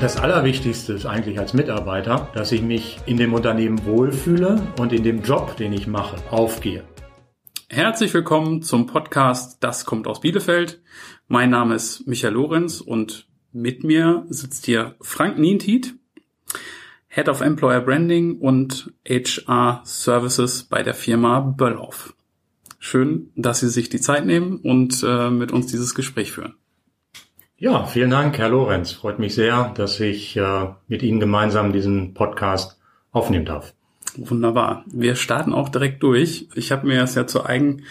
Das Allerwichtigste ist eigentlich als Mitarbeiter, dass ich mich in dem Unternehmen wohlfühle und in dem Job, den ich mache, aufgehe. Herzlich willkommen zum Podcast Das kommt aus Bielefeld. Mein Name ist Michael Lorenz und mit mir sitzt hier Frank Nientiet, Head of Employer Branding und HR Services bei der Firma Böllhoff. Schön, dass Sie sich die Zeit nehmen und äh, mit uns dieses Gespräch führen. Ja, vielen Dank, Herr Lorenz. Freut mich sehr, dass ich äh, mit Ihnen gemeinsam diesen Podcast aufnehmen darf. Wunderbar. Wir starten auch direkt durch. Ich habe mir das ja zu eigen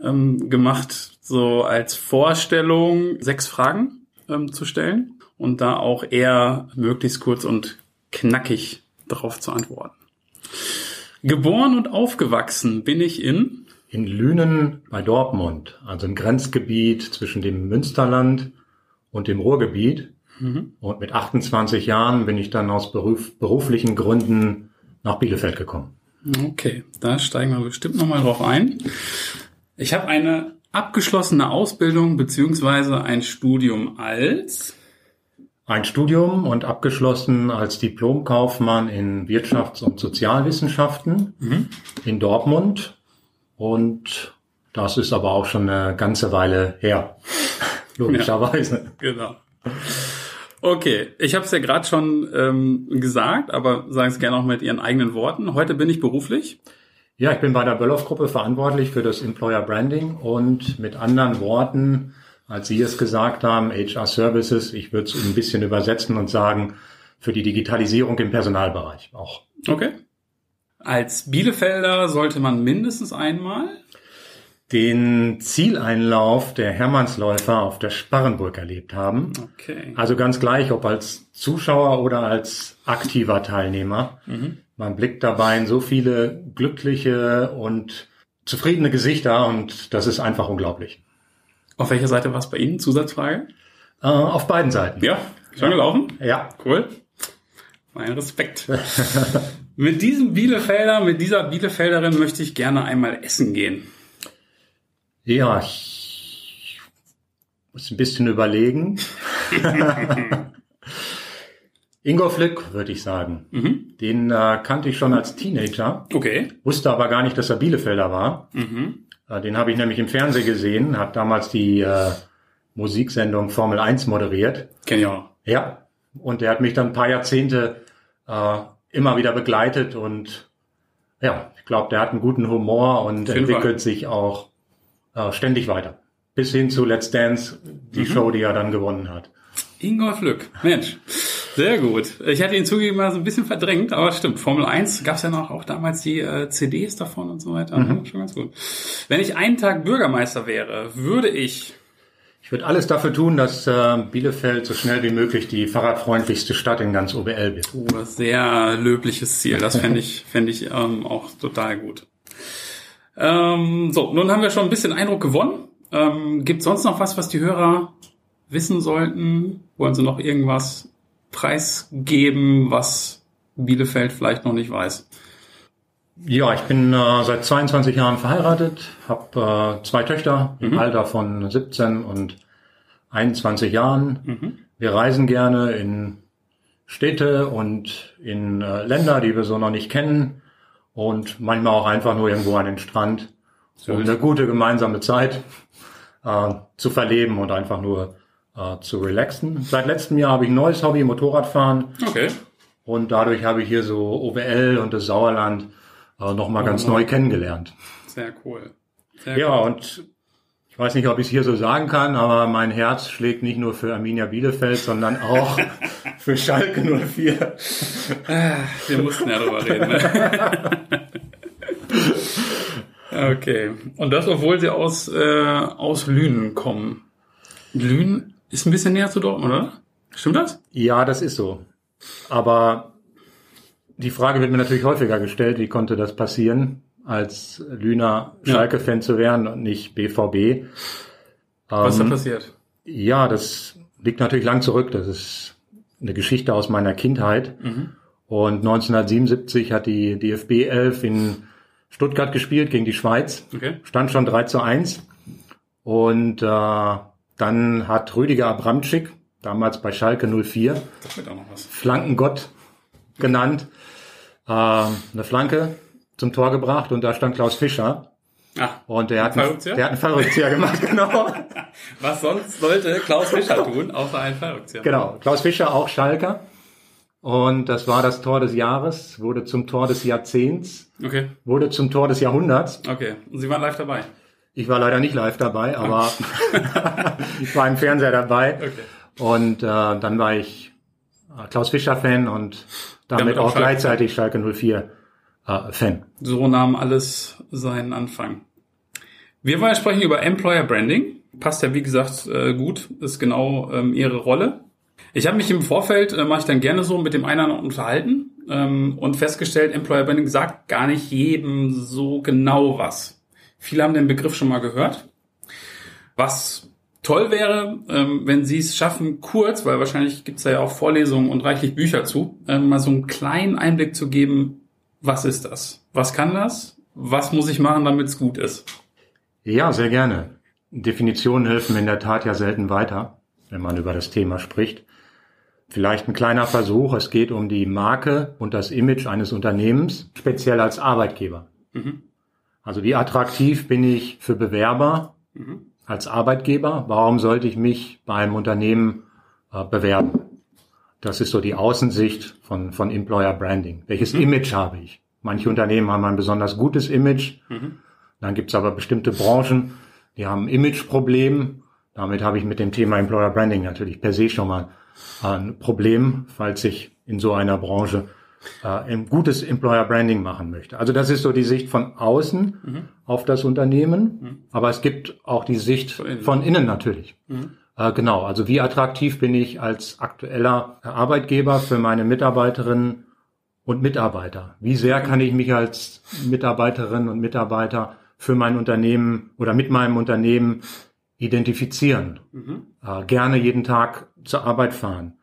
ähm, gemacht, so als Vorstellung sechs Fragen ähm, zu stellen und da auch eher möglichst kurz und knackig darauf zu antworten. Geboren und aufgewachsen bin ich in in Lünen bei Dortmund, also im Grenzgebiet zwischen dem Münsterland und dem Ruhrgebiet. Mhm. Und mit 28 Jahren bin ich dann aus beruf, beruflichen Gründen nach Bielefeld gekommen. Okay, da steigen wir bestimmt nochmal drauf ein. Ich habe eine abgeschlossene Ausbildung beziehungsweise ein Studium als ein Studium und abgeschlossen als Diplomkaufmann in Wirtschafts- und Sozialwissenschaften mhm. in Dortmund. Und das ist aber auch schon eine ganze Weile her logischerweise. Ja, genau. Okay, ich habe es ja gerade schon ähm, gesagt, aber sagen es gerne auch mit Ihren eigenen Worten. Heute bin ich beruflich. Ja, ich bin bei der Böllhoff-Gruppe verantwortlich für das Employer Branding und mit anderen Worten, als Sie es gesagt haben, HR Services, ich würde es ein bisschen übersetzen und sagen, für die Digitalisierung im Personalbereich auch. Okay. Als Bielefelder sollte man mindestens einmal den Zieleinlauf der Hermannsläufer auf der Sparrenburg erlebt haben. Okay. Also ganz gleich, ob als Zuschauer oder als aktiver Teilnehmer. Mhm. Man blickt dabei in so viele glückliche und zufriedene Gesichter und das ist einfach unglaublich. Auf welcher Seite war es bei Ihnen? Zusatzfrage? Äh, auf beiden Seiten. Ja, schon ja. gelaufen? Ja. Cool. Mein Respekt. mit diesem Bielefelder, mit dieser Bielefelderin möchte ich gerne einmal essen gehen. Ja, ich muss ein bisschen überlegen. Ingo Flick, würde ich sagen. Mhm. Den äh, kannte ich schon als Teenager. Okay. Wusste aber gar nicht, dass er Bielefelder war. Mhm. Äh, den habe ich nämlich im Fernsehen gesehen, hat damals die äh, Musiksendung Formel 1 moderiert. Auch. Ja. Und der hat mich dann ein paar Jahrzehnte äh, immer wieder begleitet und ja, ich glaube, der hat einen guten Humor und entwickelt sich auch äh, ständig weiter. Bis hin zu Let's Dance, die mhm. Show, die er dann gewonnen hat. Ingolf Lück, Mensch. Sehr gut. Ich hatte ihn zugegeben mal so ein bisschen verdrängt, aber stimmt. Formel 1 gab es ja noch auch damals die äh, CDs davon und so weiter. Mhm. Schon ganz gut. Wenn ich einen Tag Bürgermeister wäre, würde ich. Ich würde alles dafür tun, dass äh, Bielefeld so schnell wie möglich die fahrradfreundlichste Stadt in ganz OBL wird. Oh, sehr löbliches Ziel. Das fände ich, fände ich ähm, auch total gut. Ähm, so, nun haben wir schon ein bisschen Eindruck gewonnen. Ähm, Gibt sonst noch was, was die Hörer wissen sollten? Wollen sie noch irgendwas preisgeben, was Bielefeld vielleicht noch nicht weiß? Ja, ich bin äh, seit 22 Jahren verheiratet, habe äh, zwei Töchter mhm. im Alter von 17 und 21 Jahren. Mhm. Wir reisen gerne in Städte und in äh, Länder, die wir so noch nicht kennen und manchmal auch einfach nur irgendwo an den Strand, um eine gute gemeinsame Zeit äh, zu verleben und einfach nur äh, zu relaxen. Seit letztem Jahr habe ich ein neues Hobby, Motorradfahren. Okay. Und dadurch habe ich hier so OWL und das Sauerland äh, nochmal ganz oh, neu kennengelernt. Sehr cool. Sehr ja, cool. und ich weiß nicht, ob ich es hier so sagen kann, aber mein Herz schlägt nicht nur für Arminia Bielefeld, sondern auch für Schalke 04. Ah, wir mussten ja drüber reden. Ne? okay. Und das, obwohl sie aus, äh, aus Lünen kommen. Lünen ist ein bisschen näher zu Dortmund, oder? Stimmt das? Ja, das ist so. Aber die Frage wird mir natürlich häufiger gestellt, wie konnte das passieren? Als Lüner Schalke-Fan ja. zu werden und nicht BVB. Was ist da ähm, passiert? Ja, das liegt natürlich lang zurück. Das ist eine Geschichte aus meiner Kindheit. Mhm. Und 1977 hat die DFB 11 in Stuttgart gespielt gegen die Schweiz. Okay. Stand schon 3 zu 1. Und äh, dann hat Rüdiger Abramczyk, damals bei Schalke 04. Das wird auch noch was. Flankengott genannt. Äh, eine Flanke zum Tor gebracht und da stand Klaus Fischer. Ah, Und der hat, einen, Fallrückzieher? der hat einen Fallrückzieher gemacht, genau. was sonst sollte Klaus Fischer tun, außer ein Fallrückzieher? Genau. Klaus Fischer, auch Schalker. Und das war das Tor des Jahres, wurde zum Tor des Jahrzehnts, Okay, wurde zum Tor des Jahrhunderts. okay. Und Sie waren live dabei? Ich war leider nicht live dabei, aber ich war im Fernseher dabei. Okay. Und äh, dann war ich Klaus Fischer Fan und damit, Damit auch auch Schalke. gleichzeitig Schalke 04 äh, Fan. So nahm alles seinen Anfang. Wir wollen sprechen über Employer Branding. Passt ja, wie gesagt, äh, gut. Ist genau ähm, Ihre Rolle. Ich habe mich im Vorfeld, äh, mache ich dann gerne so, mit dem einen unterhalten ähm, und festgestellt, Employer Branding sagt gar nicht jedem so genau was. Viele haben den Begriff schon mal gehört. Was toll wäre, ähm, wenn Sie es schaffen, kurz, weil wahrscheinlich gibt es da ja auch Vorlesungen und reichlich Bücher zu, ähm, mal so einen kleinen Einblick zu geben, was ist das? Was kann das? Was muss ich machen, damit es gut ist? Ja, sehr gerne. Definitionen helfen in der Tat ja selten weiter, wenn man über das Thema spricht. Vielleicht ein kleiner Versuch. Es geht um die Marke und das Image eines Unternehmens, speziell als Arbeitgeber. Mhm. Also wie attraktiv bin ich für Bewerber Mhm. als Arbeitgeber? Warum sollte ich mich beim Unternehmen äh, bewerben? Das ist so die Außensicht von, von Employer Branding. Welches Image habe ich? Manche Unternehmen haben ein besonders gutes Image. Mhm. Dann gibt es aber bestimmte Branchen, die haben ein Imageproblem. Damit habe ich mit dem Thema Employer Branding natürlich per se schon mal ein Problem, falls ich in so einer Branche äh, ein gutes Employer Branding machen möchte. Also das ist so die Sicht von außen auf das Unternehmen, aber es gibt auch die Sicht Von innen. von innen natürlich. Äh, genau, also wie attraktiv bin ich als aktueller Arbeitgeber für meine Mitarbeiterinnen und Mitarbeiter? Wie sehr kann ich mich als Mitarbeiterin und Mitarbeiter für mein Unternehmen oder mit meinem Unternehmen identifizieren? Äh, gerne jeden Tag zur Arbeit fahren.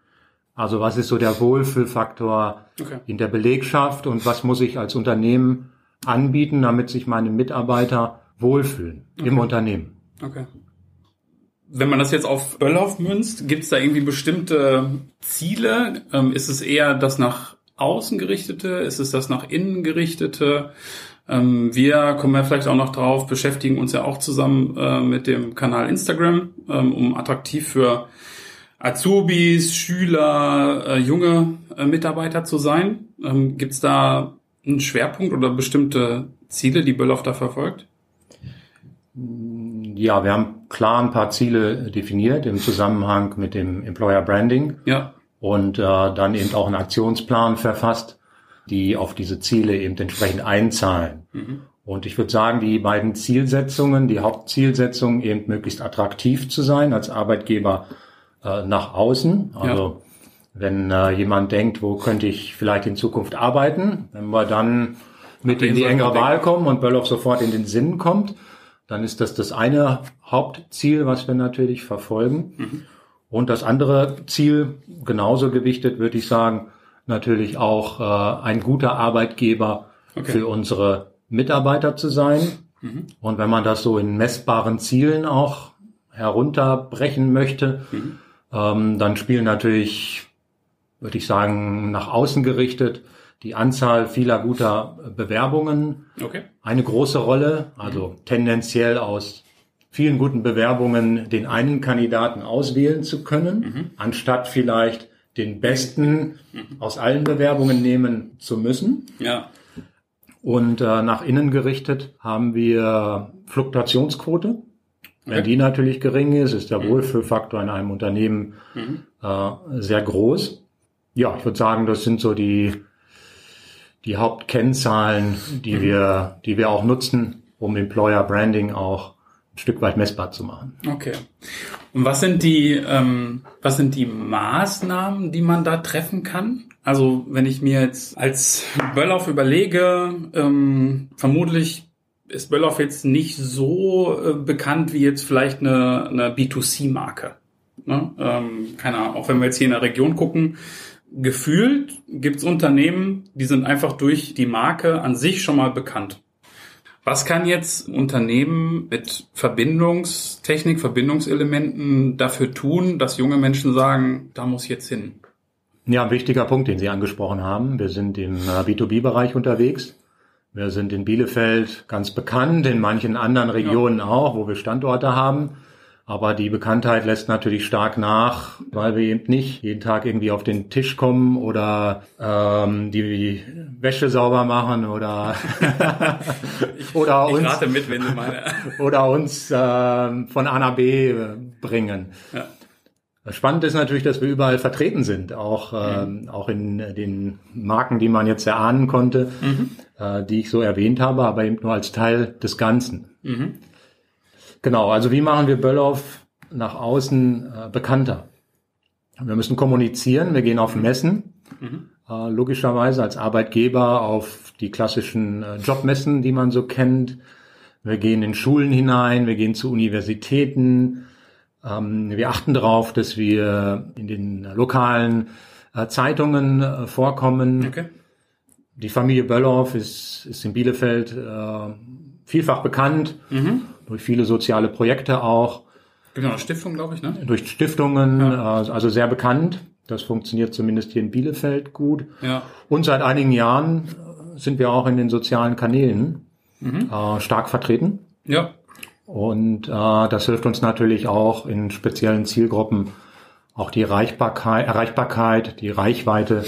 Also was ist so der Wohlfühlfaktor Okay. in der Belegschaft und was muss ich als Unternehmen anbieten, damit sich meine Mitarbeiter wohlfühlen im Unternehmen? Okay. Wenn man das jetzt auf Böllhoff münzt, gibt es da irgendwie bestimmte Ziele? Ähm, ist es eher das nach außen gerichtete? Ist es das nach innen gerichtete? Ähm, wir kommen ja vielleicht auch noch drauf, beschäftigen uns ja auch zusammen äh, mit dem Kanal Instagram, ähm, um attraktiv für Azubis, Schüler, äh, junge äh, Mitarbeiter zu sein. Ähm, Gibt es da einen Schwerpunkt oder bestimmte Ziele, die Böllhoff da verfolgt? Ja, wir haben klar ein paar Ziele definiert im Zusammenhang mit dem Employer Branding. Ja, und äh, dann eben auch einen Aktionsplan verfasst, die auf diese Ziele eben entsprechend einzahlen. Und ich würde sagen, die beiden Zielsetzungen, die Hauptzielsetzung eben möglichst attraktiv zu sein als Arbeitgeber äh, nach außen. Also wenn äh, jemand denkt, wo könnte ich vielleicht in Zukunft arbeiten, wenn wir dann mit in die engere Wahl kommen und Böllhoff sofort in den Sinn kommt, dann ist das das eine Hauptziel, was wir natürlich verfolgen. Und das andere Ziel, genauso gewichtet, würde ich sagen, natürlich auch äh, ein guter Arbeitgeber Okay. für unsere Mitarbeiter zu sein. Und wenn man das so in messbaren Zielen auch herunterbrechen möchte, ähm, dann spielen natürlich, würde ich sagen, nach außen gerichtet die Anzahl vieler guter Bewerbungen okay. eine große Rolle, also tendenziell aus vielen guten Bewerbungen den einen Kandidaten auswählen zu können, anstatt vielleicht den besten aus allen Bewerbungen nehmen zu müssen. Ja, Und äh, nach innen gerichtet haben wir Fluktuationsquote. Wenn Okay. die natürlich gering ist, ist der Wohlfühlfaktor in einem Unternehmen äh, sehr groß. Ja, ich würde sagen, das sind so die, die Hauptkennzahlen, die wir, die wir auch nutzen, um Employer Branding auch ein Stück weit messbar zu machen. okay. Und was sind die, ähm, was sind die Maßnahmen, die man da treffen kann? Also wenn ich mir jetzt als Böllauf überlege, ähm, vermutlich ist Böllauf jetzt nicht so äh, bekannt wie jetzt vielleicht eine, eine B2C-Marke. Ne? Ähm, keine Ahnung, auch wenn wir jetzt hier in der Region gucken, gefühlt gibt's Unternehmen, die sind einfach durch die Marke an sich schon mal bekannt. Was kann jetzt ein Unternehmen mit Verbindungstechnik, Verbindungselementen dafür tun, dass junge Menschen sagen, da muss ich jetzt hin? Ja, ein wichtiger Punkt, den Sie angesprochen haben. Wir sind im äh, B2B-Bereich unterwegs. Wir sind in Bielefeld ganz bekannt, in manchen anderen Regionen ja. auch, wo wir Standorte haben. Aber die Bekanntheit lässt natürlich stark nach, weil wir eben nicht jeden Tag irgendwie auf den Tisch kommen oder ähm, die Wäsche sauber machen oder oder ich uns mit, wenn Sie meine. oder uns äh, von A nach B äh, bringen. Ja. Spannend ist natürlich, dass wir überall vertreten sind, auch, mhm. äh, auch in den Marken, die man jetzt erahnen konnte, mhm. äh, die ich so erwähnt habe, aber eben nur als Teil des Ganzen. Mhm. Genau, also wie machen wir Böllhoff nach außen äh, bekannter? Wir müssen kommunizieren, wir gehen auf Messen, mhm. äh, logischerweise als Arbeitgeber auf die klassischen äh, Jobmessen, die man so kennt. Wir gehen in Schulen hinein, wir gehen zu Universitäten. Ähm, wir achten darauf, dass wir in den lokalen äh, Zeitungen äh, vorkommen. Okay. Die Familie Böllhoff ist, ist in Bielefeld äh, vielfach bekannt. Mhm durch viele soziale Projekte auch. Genau, Stiftung, glaube ich, ne? Durch Stiftungen, ja. Äh, also sehr bekannt. Das funktioniert zumindest hier in Bielefeld gut. Ja. Und seit einigen Jahren sind wir auch in den sozialen Kanälen mhm. äh, stark vertreten. Ja. Und äh, das hilft uns natürlich auch in speziellen Zielgruppen auch die Erreichbarkeit, Erreichbarkeit die Reichweite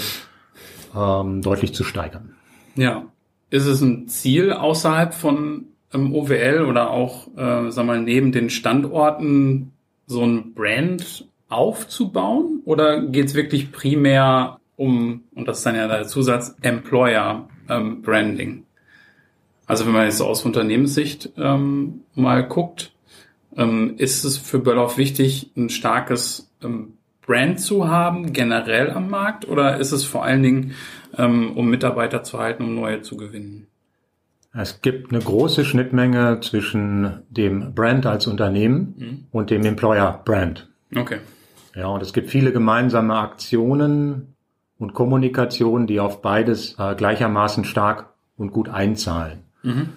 ähm, deutlich zu steigern. Ja. Ist es ein Ziel außerhalb von im OWL oder auch, äh, sag mal, neben den Standorten so ein Brand aufzubauen? Oder geht es wirklich primär um, und das ist dann ja der Zusatz, Employer ähm, Branding? Also wenn man jetzt aus Unternehmenssicht ähm, mal guckt, ähm, ist es für Böllhoff wichtig, ein starkes ähm, Brand zu haben, generell am Markt, oder ist es vor allen Dingen, ähm, um Mitarbeiter zu halten, um neue zu gewinnen? Es gibt eine große Schnittmenge zwischen dem Brand als Unternehmen mhm. und dem Employer Brand. Okay. Ja, und es gibt viele gemeinsame Aktionen und Kommunikation, die auf beides äh, gleichermaßen stark und gut einzahlen. Mhm.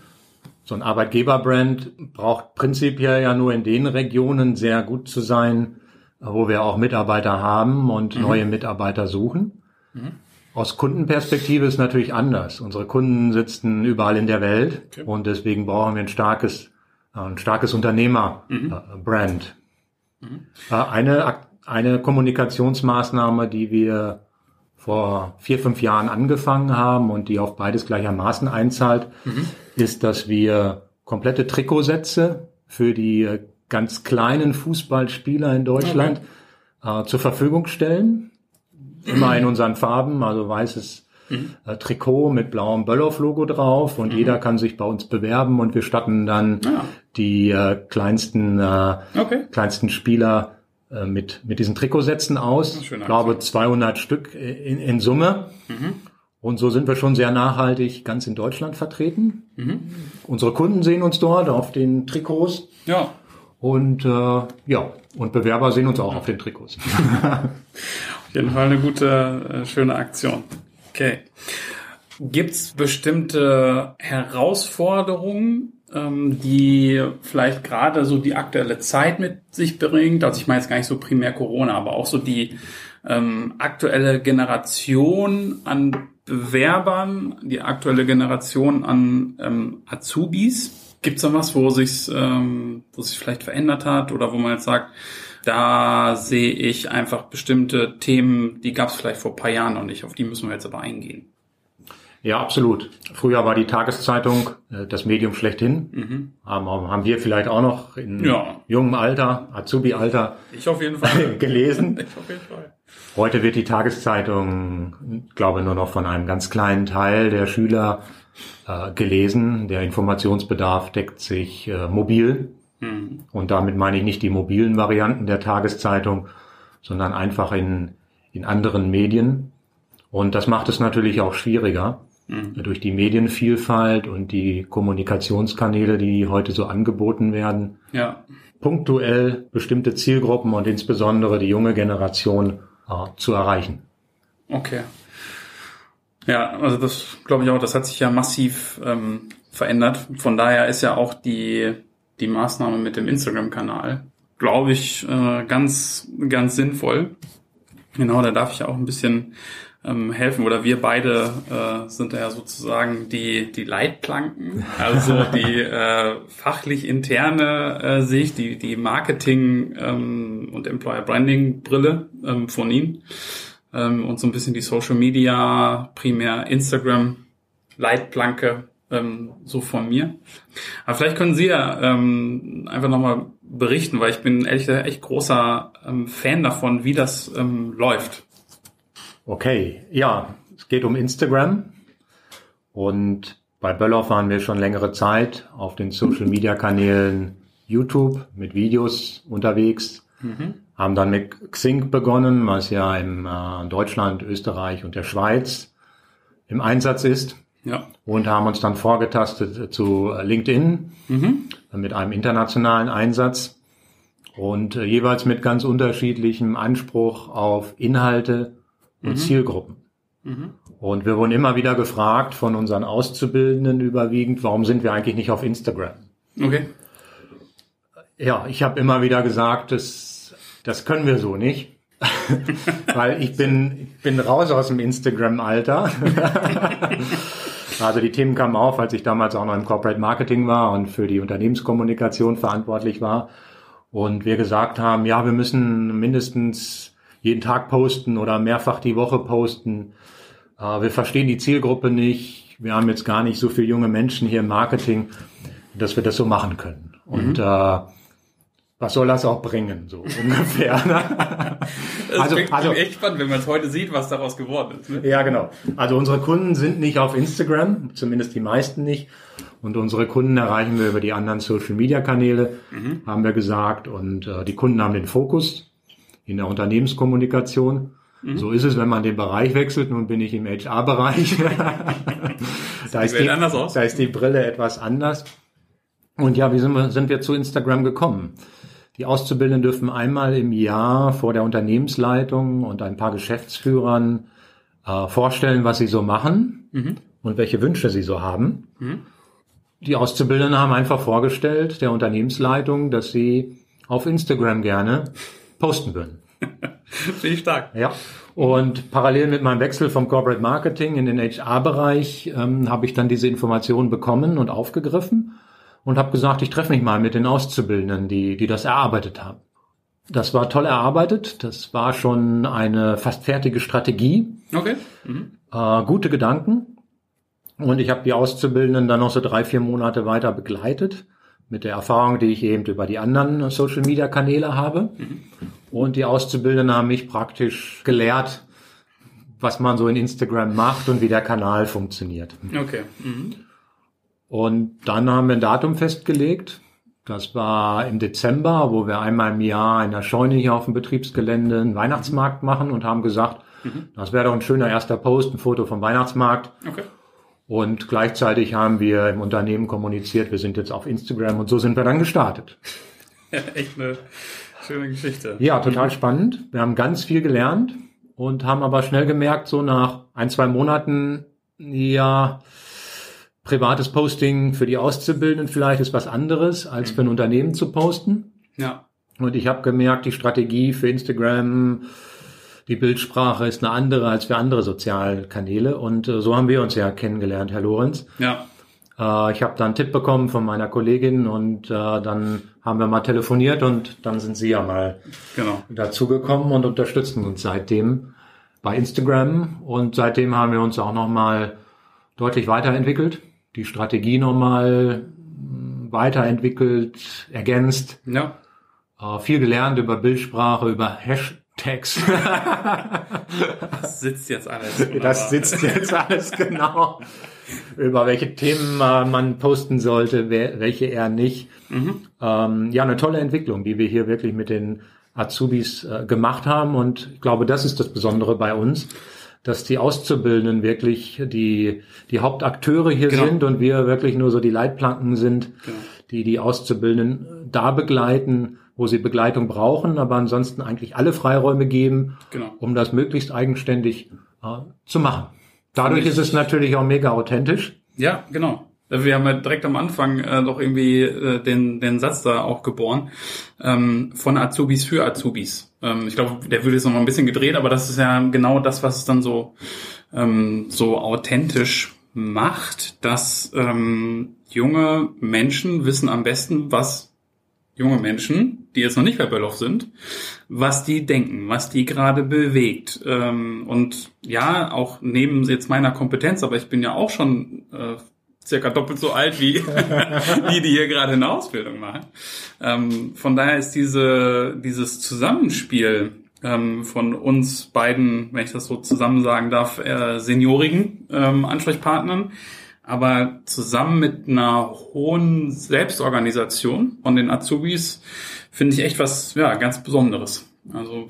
So ein Arbeitgeberbrand braucht prinzipiell ja nur in den Regionen sehr gut zu sein, wo wir auch Mitarbeiter haben und mhm. neue Mitarbeiter suchen. Aus Kundenperspektive ist natürlich anders. Unsere Kunden sitzen überall in der Welt okay. und deswegen brauchen wir ein starkes, äh, ein starkes Unternehmer-Brand. Mhm. mhm. Äh, eine, eine Kommunikationsmaßnahme, die wir vor vier, fünf Jahren angefangen haben und die auf beides gleichermaßen einzahlt, mhm. ist, dass wir komplette Trikotsätze für die äh, ganz kleinen Fußballspieler in Deutschland okay. äh, zur Verfügung stellen immer in unseren Farben, also weißes mhm. äh, Trikot mit blauem Böllhoff-Logo drauf und mhm. jeder kann sich bei uns bewerben und wir statten dann ja. die äh, kleinsten, äh, okay. kleinsten Spieler äh, mit, mit diesen Trikotsätzen aus. Ich glaube 200 Stück in, in Summe. Mhm. Und so sind wir schon sehr nachhaltig ganz in Deutschland vertreten. Mhm. Unsere Kunden sehen uns dort auf den Trikots. Ja. Und äh, ja, und Bewerber sehen uns auch auf den Trikots. jeden Fall eine gute, äh, schöne Aktion. Okay. Gibt's bestimmte Herausforderungen, ähm, die vielleicht gerade so die aktuelle Zeit mit sich bringt? Also ich meine jetzt gar nicht so primär Corona, aber auch so die ähm, aktuelle Generation an Bewerbern, die aktuelle Generation an ähm, Azubis. Gibt's da was, wo sich's, ähm, wo sich vielleicht verändert hat oder wo man jetzt sagt, da sehe ich einfach bestimmte Themen, die gab es vielleicht vor ein paar Jahren noch nicht, auf die müssen wir jetzt aber eingehen. Ja, absolut. Früher war die Tageszeitung äh, das Medium schlechthin. Mhm. Haben, haben wir vielleicht auch noch in ja. jungem Alter, Azubi-Alter ich auf jeden Fall gelesen. ich auf jeden Fall. Heute wird die Tageszeitung, glaube nur noch von einem ganz kleinen Teil der Schüler äh, gelesen. Der Informationsbedarf deckt sich äh, mobil Mhm. Und damit meine ich nicht die mobilen Varianten der Tageszeitung, sondern einfach in, in anderen Medien. Und das macht es natürlich auch schwieriger mhm. durch die Medienvielfalt und die Kommunikationskanäle, die heute so angeboten werden. Ja. Punktuell bestimmte Zielgruppen und insbesondere die junge Generation äh, zu erreichen. Okay. Ja, also das glaube ich auch, das hat sich ja massiv ähm, verändert. Von daher ist ja auch die, die Maßnahme mit dem Instagram-Kanal, glaube ich, äh, ganz, ganz sinnvoll. Genau, da darf ich auch ein bisschen ähm, helfen. Oder wir beide äh, sind ja sozusagen die die Leitplanken, also die äh, fachlich interne äh, Sicht, die die Marketing ähm, und Employer Branding Brille ähm, von Ihnen. Ähm, und so ein bisschen die Social Media, primär Instagram Leitplanke ähm, so von mir. Aber vielleicht können Sie ja ähm, einfach nochmal berichten, weil ich bin ehrlich gesagt echt großer ähm, Fan davon, wie das ähm, läuft. Okay, ja, es geht um Instagram und bei Böllhoff waren wir schon längere Zeit auf den Social Media Kanälen YouTube mit Videos unterwegs, mhm. haben dann mit Xing begonnen, was ja in äh, Deutschland, Österreich und der Schweiz im Einsatz ist. Ja. Und haben uns dann vorgetastet zu LinkedIn mhm. mit einem internationalen Einsatz und äh, jeweils mit ganz unterschiedlichem Anspruch auf Inhalte und mhm. Zielgruppen. Mhm. Und wir wurden immer wieder gefragt von unseren Auszubildenden überwiegend, warum sind wir eigentlich nicht auf Instagram? Okay. Ja, ich habe immer wieder gesagt, das, das können wir so nicht. Weil ich bin, ich bin raus aus dem Instagram-Alter. also die Themen kamen auf, als ich damals auch noch im Corporate Marketing war und für die Unternehmenskommunikation verantwortlich war. Und wir gesagt haben, ja, wir müssen mindestens jeden Tag posten oder mehrfach die Woche posten. Äh, wir verstehen die Zielgruppe nicht. Wir haben jetzt gar nicht so viele junge Menschen hier im Marketing, dass wir das so machen können. Und mhm. äh, was soll das auch bringen, so ungefähr. Ne? das also, also echt spannend, wenn man es heute sieht, was daraus geworden ist. Ne? Ja, genau. Also unsere Kunden sind nicht auf Instagram, zumindest die meisten nicht. Und unsere Kunden erreichen wir über die anderen Social-Media-Kanäle, mhm. haben wir gesagt. Und äh, die Kunden haben den Fokus in der Unternehmenskommunikation. Mhm. So ist es, wenn man den Bereich wechselt. Nun bin ich im HR-Bereich. da, ist die, da ist die Brille etwas anders. Und ja, wie sind wir, sind wir zu Instagram gekommen? Die Auszubildenden dürfen einmal im Jahr vor der Unternehmensleitung und ein paar Geschäftsführern äh, vorstellen, was sie so machen mhm. und welche Wünsche sie so haben. Mhm. Die Auszubildenden haben einfach vorgestellt der Unternehmensleitung, dass sie auf Instagram gerne posten würden. Finde ich stark. Ja. Und parallel mit meinem Wechsel vom Corporate Marketing in den HR-Bereich ähm, habe ich dann diese Informationen bekommen und aufgegriffen und habe gesagt, ich treffe mich mal mit den Auszubildenden, die, die das erarbeitet haben. Das war toll erarbeitet. Das war schon eine fast fertige Strategie. Okay. Mhm. Äh, gute Gedanken. Und ich habe die Auszubildenden dann noch so drei, vier Monate weiter begleitet mit der Erfahrung, die ich eben über die anderen Social Media Kanäle habe. Mhm. Und die Auszubildenden haben mich praktisch gelehrt, was man so in Instagram macht und wie der Kanal funktioniert. Okay. Mhm. Und dann haben wir ein Datum festgelegt. Das war im Dezember, wo wir einmal im Jahr in der Scheune hier auf dem Betriebsgelände einen Weihnachtsmarkt machen und haben gesagt, mhm. das wäre doch ein schöner erster Post, ein Foto vom Weihnachtsmarkt. Okay. Und gleichzeitig haben wir im Unternehmen kommuniziert, wir sind jetzt auf Instagram und so sind wir dann gestartet. Echt eine schöne Geschichte. Ja, total spannend. Wir haben ganz viel gelernt und haben aber schnell gemerkt, so nach ein, zwei Monaten, ja, privates Posting für die Auszubildenden vielleicht ist was anderes, als für ein Unternehmen zu posten. Ja. Und ich habe gemerkt, die Strategie für Instagram, die Bildsprache ist eine andere als für andere Sozialkanäle. Und äh, so haben wir uns ja kennengelernt, Herr Lorenz. Ja. Äh, ich habe da einen Tipp bekommen von meiner Kollegin und äh, dann haben wir mal telefoniert und dann sind Sie ja mal genau. dazugekommen und unterstützen uns seitdem bei Instagram. Und seitdem haben wir uns auch nochmal deutlich weiterentwickelt, die Strategie nochmal hm, weiterentwickelt, ergänzt. Ja. Äh, viel gelernt über Bildsprache, über Hash Tags. das sitzt jetzt alles. Wunderbar. Das sitzt jetzt alles genau. Über welche Themen äh, man posten sollte, welche eher nicht. Mhm. Ähm, ja, eine tolle Entwicklung, die wir hier wirklich mit den Azubis äh, gemacht haben. Und ich glaube, das ist das Besondere bei uns, dass die Auszubildenden wirklich die, die Hauptakteure hier genau. sind und wir wirklich nur so die Leitplanken sind, genau. die die Auszubildenden da begleiten wo sie Begleitung brauchen, aber ansonsten eigentlich alle Freiräume geben, genau. um das möglichst eigenständig äh, zu machen. Dadurch ist es natürlich auch mega authentisch. Ja, genau. Wir haben ja direkt am Anfang äh, doch irgendwie äh, den, den Satz da auch geboren. Ähm, von Azubis für Azubis. Ähm, ich glaube, der würde jetzt noch mal ein bisschen gedreht, aber das ist ja genau das, was es dann so, ähm, so authentisch macht, dass ähm, junge Menschen wissen am besten, was junge Menschen, die jetzt noch nicht bei Böllhoff sind, was die denken, was die gerade bewegt. Ähm, und ja, auch neben jetzt meiner Kompetenz, aber ich bin ja auch schon äh, circa doppelt so alt wie die, die hier gerade eine Ausbildung machen. Ähm, von daher ist diese, dieses Zusammenspiel ähm, von uns beiden, wenn ich das so zusammen sagen darf, äh, seniorigen ähm, Ansprechpartnern, aber zusammen mit einer hohen Selbstorganisation von den Azubis finde ich echt was ja ganz Besonderes. Also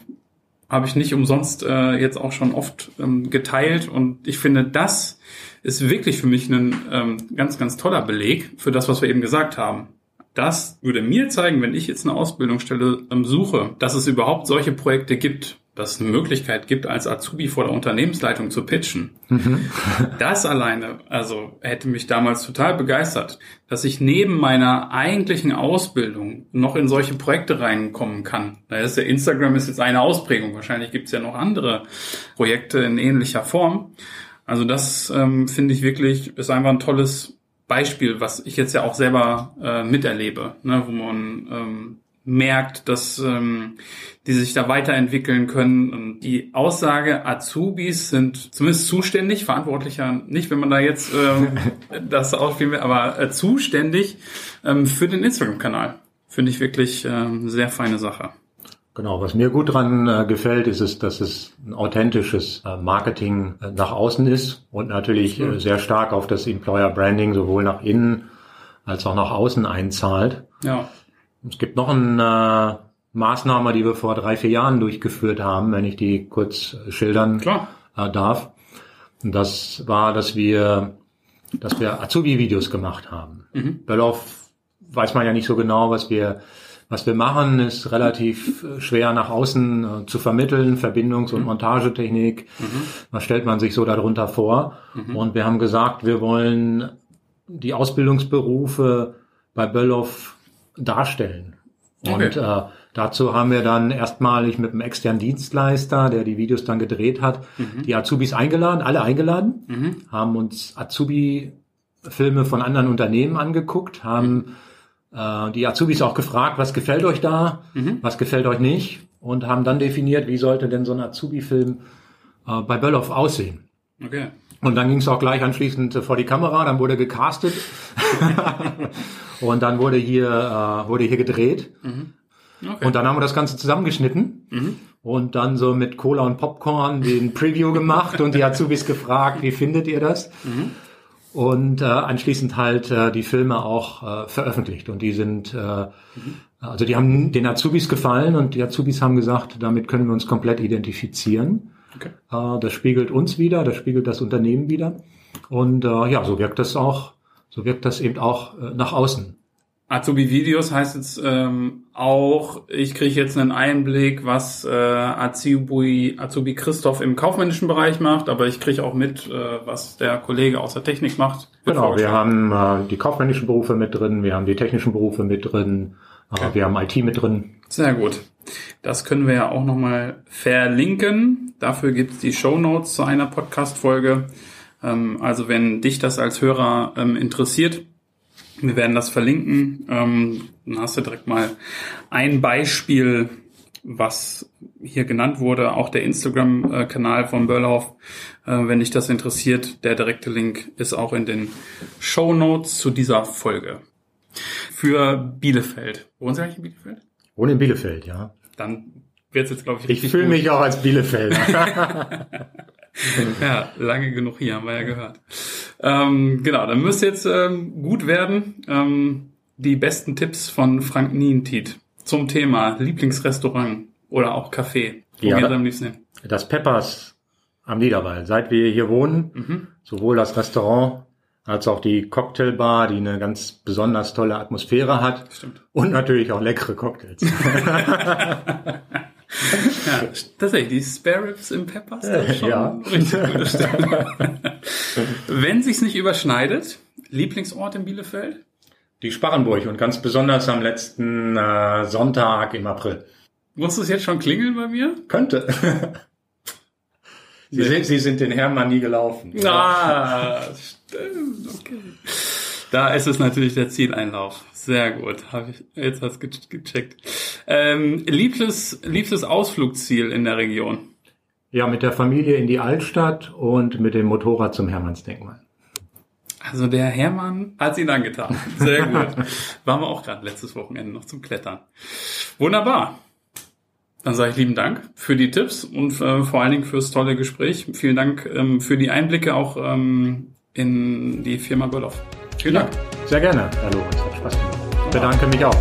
habe ich nicht umsonst äh, jetzt auch schon oft ähm, geteilt und ich finde, das ist wirklich für mich ein ähm, ganz, ganz toller Beleg für das, was wir eben gesagt haben. Das würde mir zeigen, wenn ich jetzt eine Ausbildungsstelle ähm, suche, dass es überhaupt solche Projekte gibt, dass es eine Möglichkeit gibt, als Azubi vor der Unternehmensleitung zu pitchen. Mhm. Das alleine, also hätte mich damals total begeistert, dass ich neben meiner eigentlichen Ausbildung noch in solche Projekte reinkommen kann. Da ist ja Instagram ist jetzt eine Ausprägung. Wahrscheinlich gibt es ja noch andere Projekte in ähnlicher Form. Also das ähm, finde ich wirklich ist einfach ein tolles Beispiel, was ich jetzt ja auch selber äh, miterlebe, ne, wo man ähm, merkt, dass ähm, die sich da weiterentwickeln können. Und die Aussage, Azubis sind zumindest zuständig, verantwortlicher nicht, wenn man da jetzt ähm, das ausspielen will, aber äh, zuständig ähm, für den Instagram-Kanal. Finde ich wirklich ähm, sehr feine Sache. Genau, was mir gut dran äh, gefällt, ist es, dass es ein authentisches äh, Marketing äh, nach außen ist und natürlich äh, sehr stark auf das Employer Branding sowohl nach innen als auch nach außen einzahlt. Ja. Es gibt noch eine äh, Maßnahme, die wir vor drei, vier Jahren durchgeführt haben, wenn ich die kurz schildern Klar. Äh, darf. Und das war, dass wir, dass wir Azubi-Videos gemacht haben. Mhm. Böllhoff weiß man ja nicht so genau, was wir was wir machen, ist relativ äh, schwer nach außen zu vermitteln, Verbindungs- und mhm. Montagetechnik. Mhm. Was stellt man sich so darunter vor? Mhm. Und wir haben gesagt, wir wollen die Ausbildungsberufe bei Böllhoff darstellen. Okay. Und äh, dazu haben wir dann erstmalig mit einem externen Dienstleister, der die Videos dann gedreht hat, mhm. die Azubis eingeladen, alle eingeladen, mhm. haben uns Azubi-Filme von anderen Unternehmen angeguckt, haben mhm. Äh, die Azubis auch gefragt, was gefällt euch da, mhm. was gefällt euch nicht und haben dann definiert, wie sollte denn so ein Azubi-Film äh, bei Böllhoff aussehen. Okay. Und dann ging es auch gleich anschließend vor die Kamera, dann wurde gecastet. und dann wurde hier, äh, wurde hier gedreht. Mhm. Okay. Und dann haben wir das Ganze zusammengeschnitten mhm. und dann so mit Cola und Popcorn den Preview gemacht und die Azubis gefragt, wie findet ihr das? Mhm. Und äh, anschließend halt äh, die Filme auch äh, veröffentlicht. Und die sind, äh, also die haben den Azubis gefallen und die Azubis haben gesagt, damit können wir uns komplett identifizieren. Okay. Äh, das spiegelt uns wieder, das spiegelt das Unternehmen wieder. Und äh, ja, so wirkt das auch, so wirkt das eben auch äh, nach außen. Azubi-Videos heißt jetzt ähm, auch, ich kriege jetzt einen Einblick, was äh, Azubi, Azubi Christoph im kaufmännischen Bereich macht, aber ich kriege auch mit, äh, was der Kollege aus der Technik macht. Genau, wir haben äh, die kaufmännischen Berufe mit drin, wir haben die technischen Berufe mit drin, äh, okay. wir haben IT mit drin. Sehr gut. Das können wir ja auch nochmal verlinken. Dafür gibt es die Show Notes zu einer Podcast-Folge. Ähm, also wenn dich das als Hörer ähm, interessiert, wir werden das verlinken. Ähm, dann hast du direkt mal ein Beispiel, was hier genannt wurde, auch der Instagram-Kanal von Böllhoff. Äh, wenn dich das interessiert, der direkte Link ist auch in den Show Notes zu dieser Folge. Für Bielefeld. Wohnen Sie eigentlich in Bielefeld? Wohne in Bielefeld, ja. Dann wird es jetzt, glaube ich, richtig Ich fühle mich auch als Bielefelder. ja, lange genug hier, haben wir ja gehört. Ähm, genau, dann müsste jetzt ähm, gut werden. Ähm, die besten Tipps von Frank Nientiet zum Thema Lieblingsrestaurant oder auch Café. Wo ja, am liebsten hin? Das Peppers am Niederwall. Seit wir hier wohnen, mhm. sowohl das Restaurant als auch die Cocktailbar, die eine ganz besonders tolle Atmosphäre hat. Stimmt. Und natürlich auch leckere Cocktails. ja, tatsächlich, die Spare Ribs im Peppers, das ist schon ja. richtig gute Stelle. Wenn sich's nicht überschneidet, Lieblingsort in Bielefeld? Die Sparrenburg und ganz besonders am letzten äh, Sonntag im April. Muss es jetzt schon klingeln bei mir? Könnte. Sie, sind, Sie sind den Hermann nie gelaufen. Ah, stimmt, okay. Da ist es natürlich der Zieleinlauf. Sehr gut. Hab ich, jetzt hast du gecheckt. Ähm, liebstes, liebstes Ausflugsziel in der Region? Ja, mit der Familie in die Altstadt und mit dem Motorrad zum Hermannsdenkmal. Also der Hermann hat ihn angetan. Sehr gut. Waren wir auch gerade letztes Wochenende noch zum Klettern. Wunderbar. Dann sage ich lieben Dank für die Tipps und äh, vor allen Dingen fürs tolle Gespräch. Vielen Dank ähm, für die Einblicke auch ähm, in die Firma Golov. Vielen Dank. Sehr gerne, Herr Lorenz. Hat Spaß gemacht. Ich bedanke mich auch.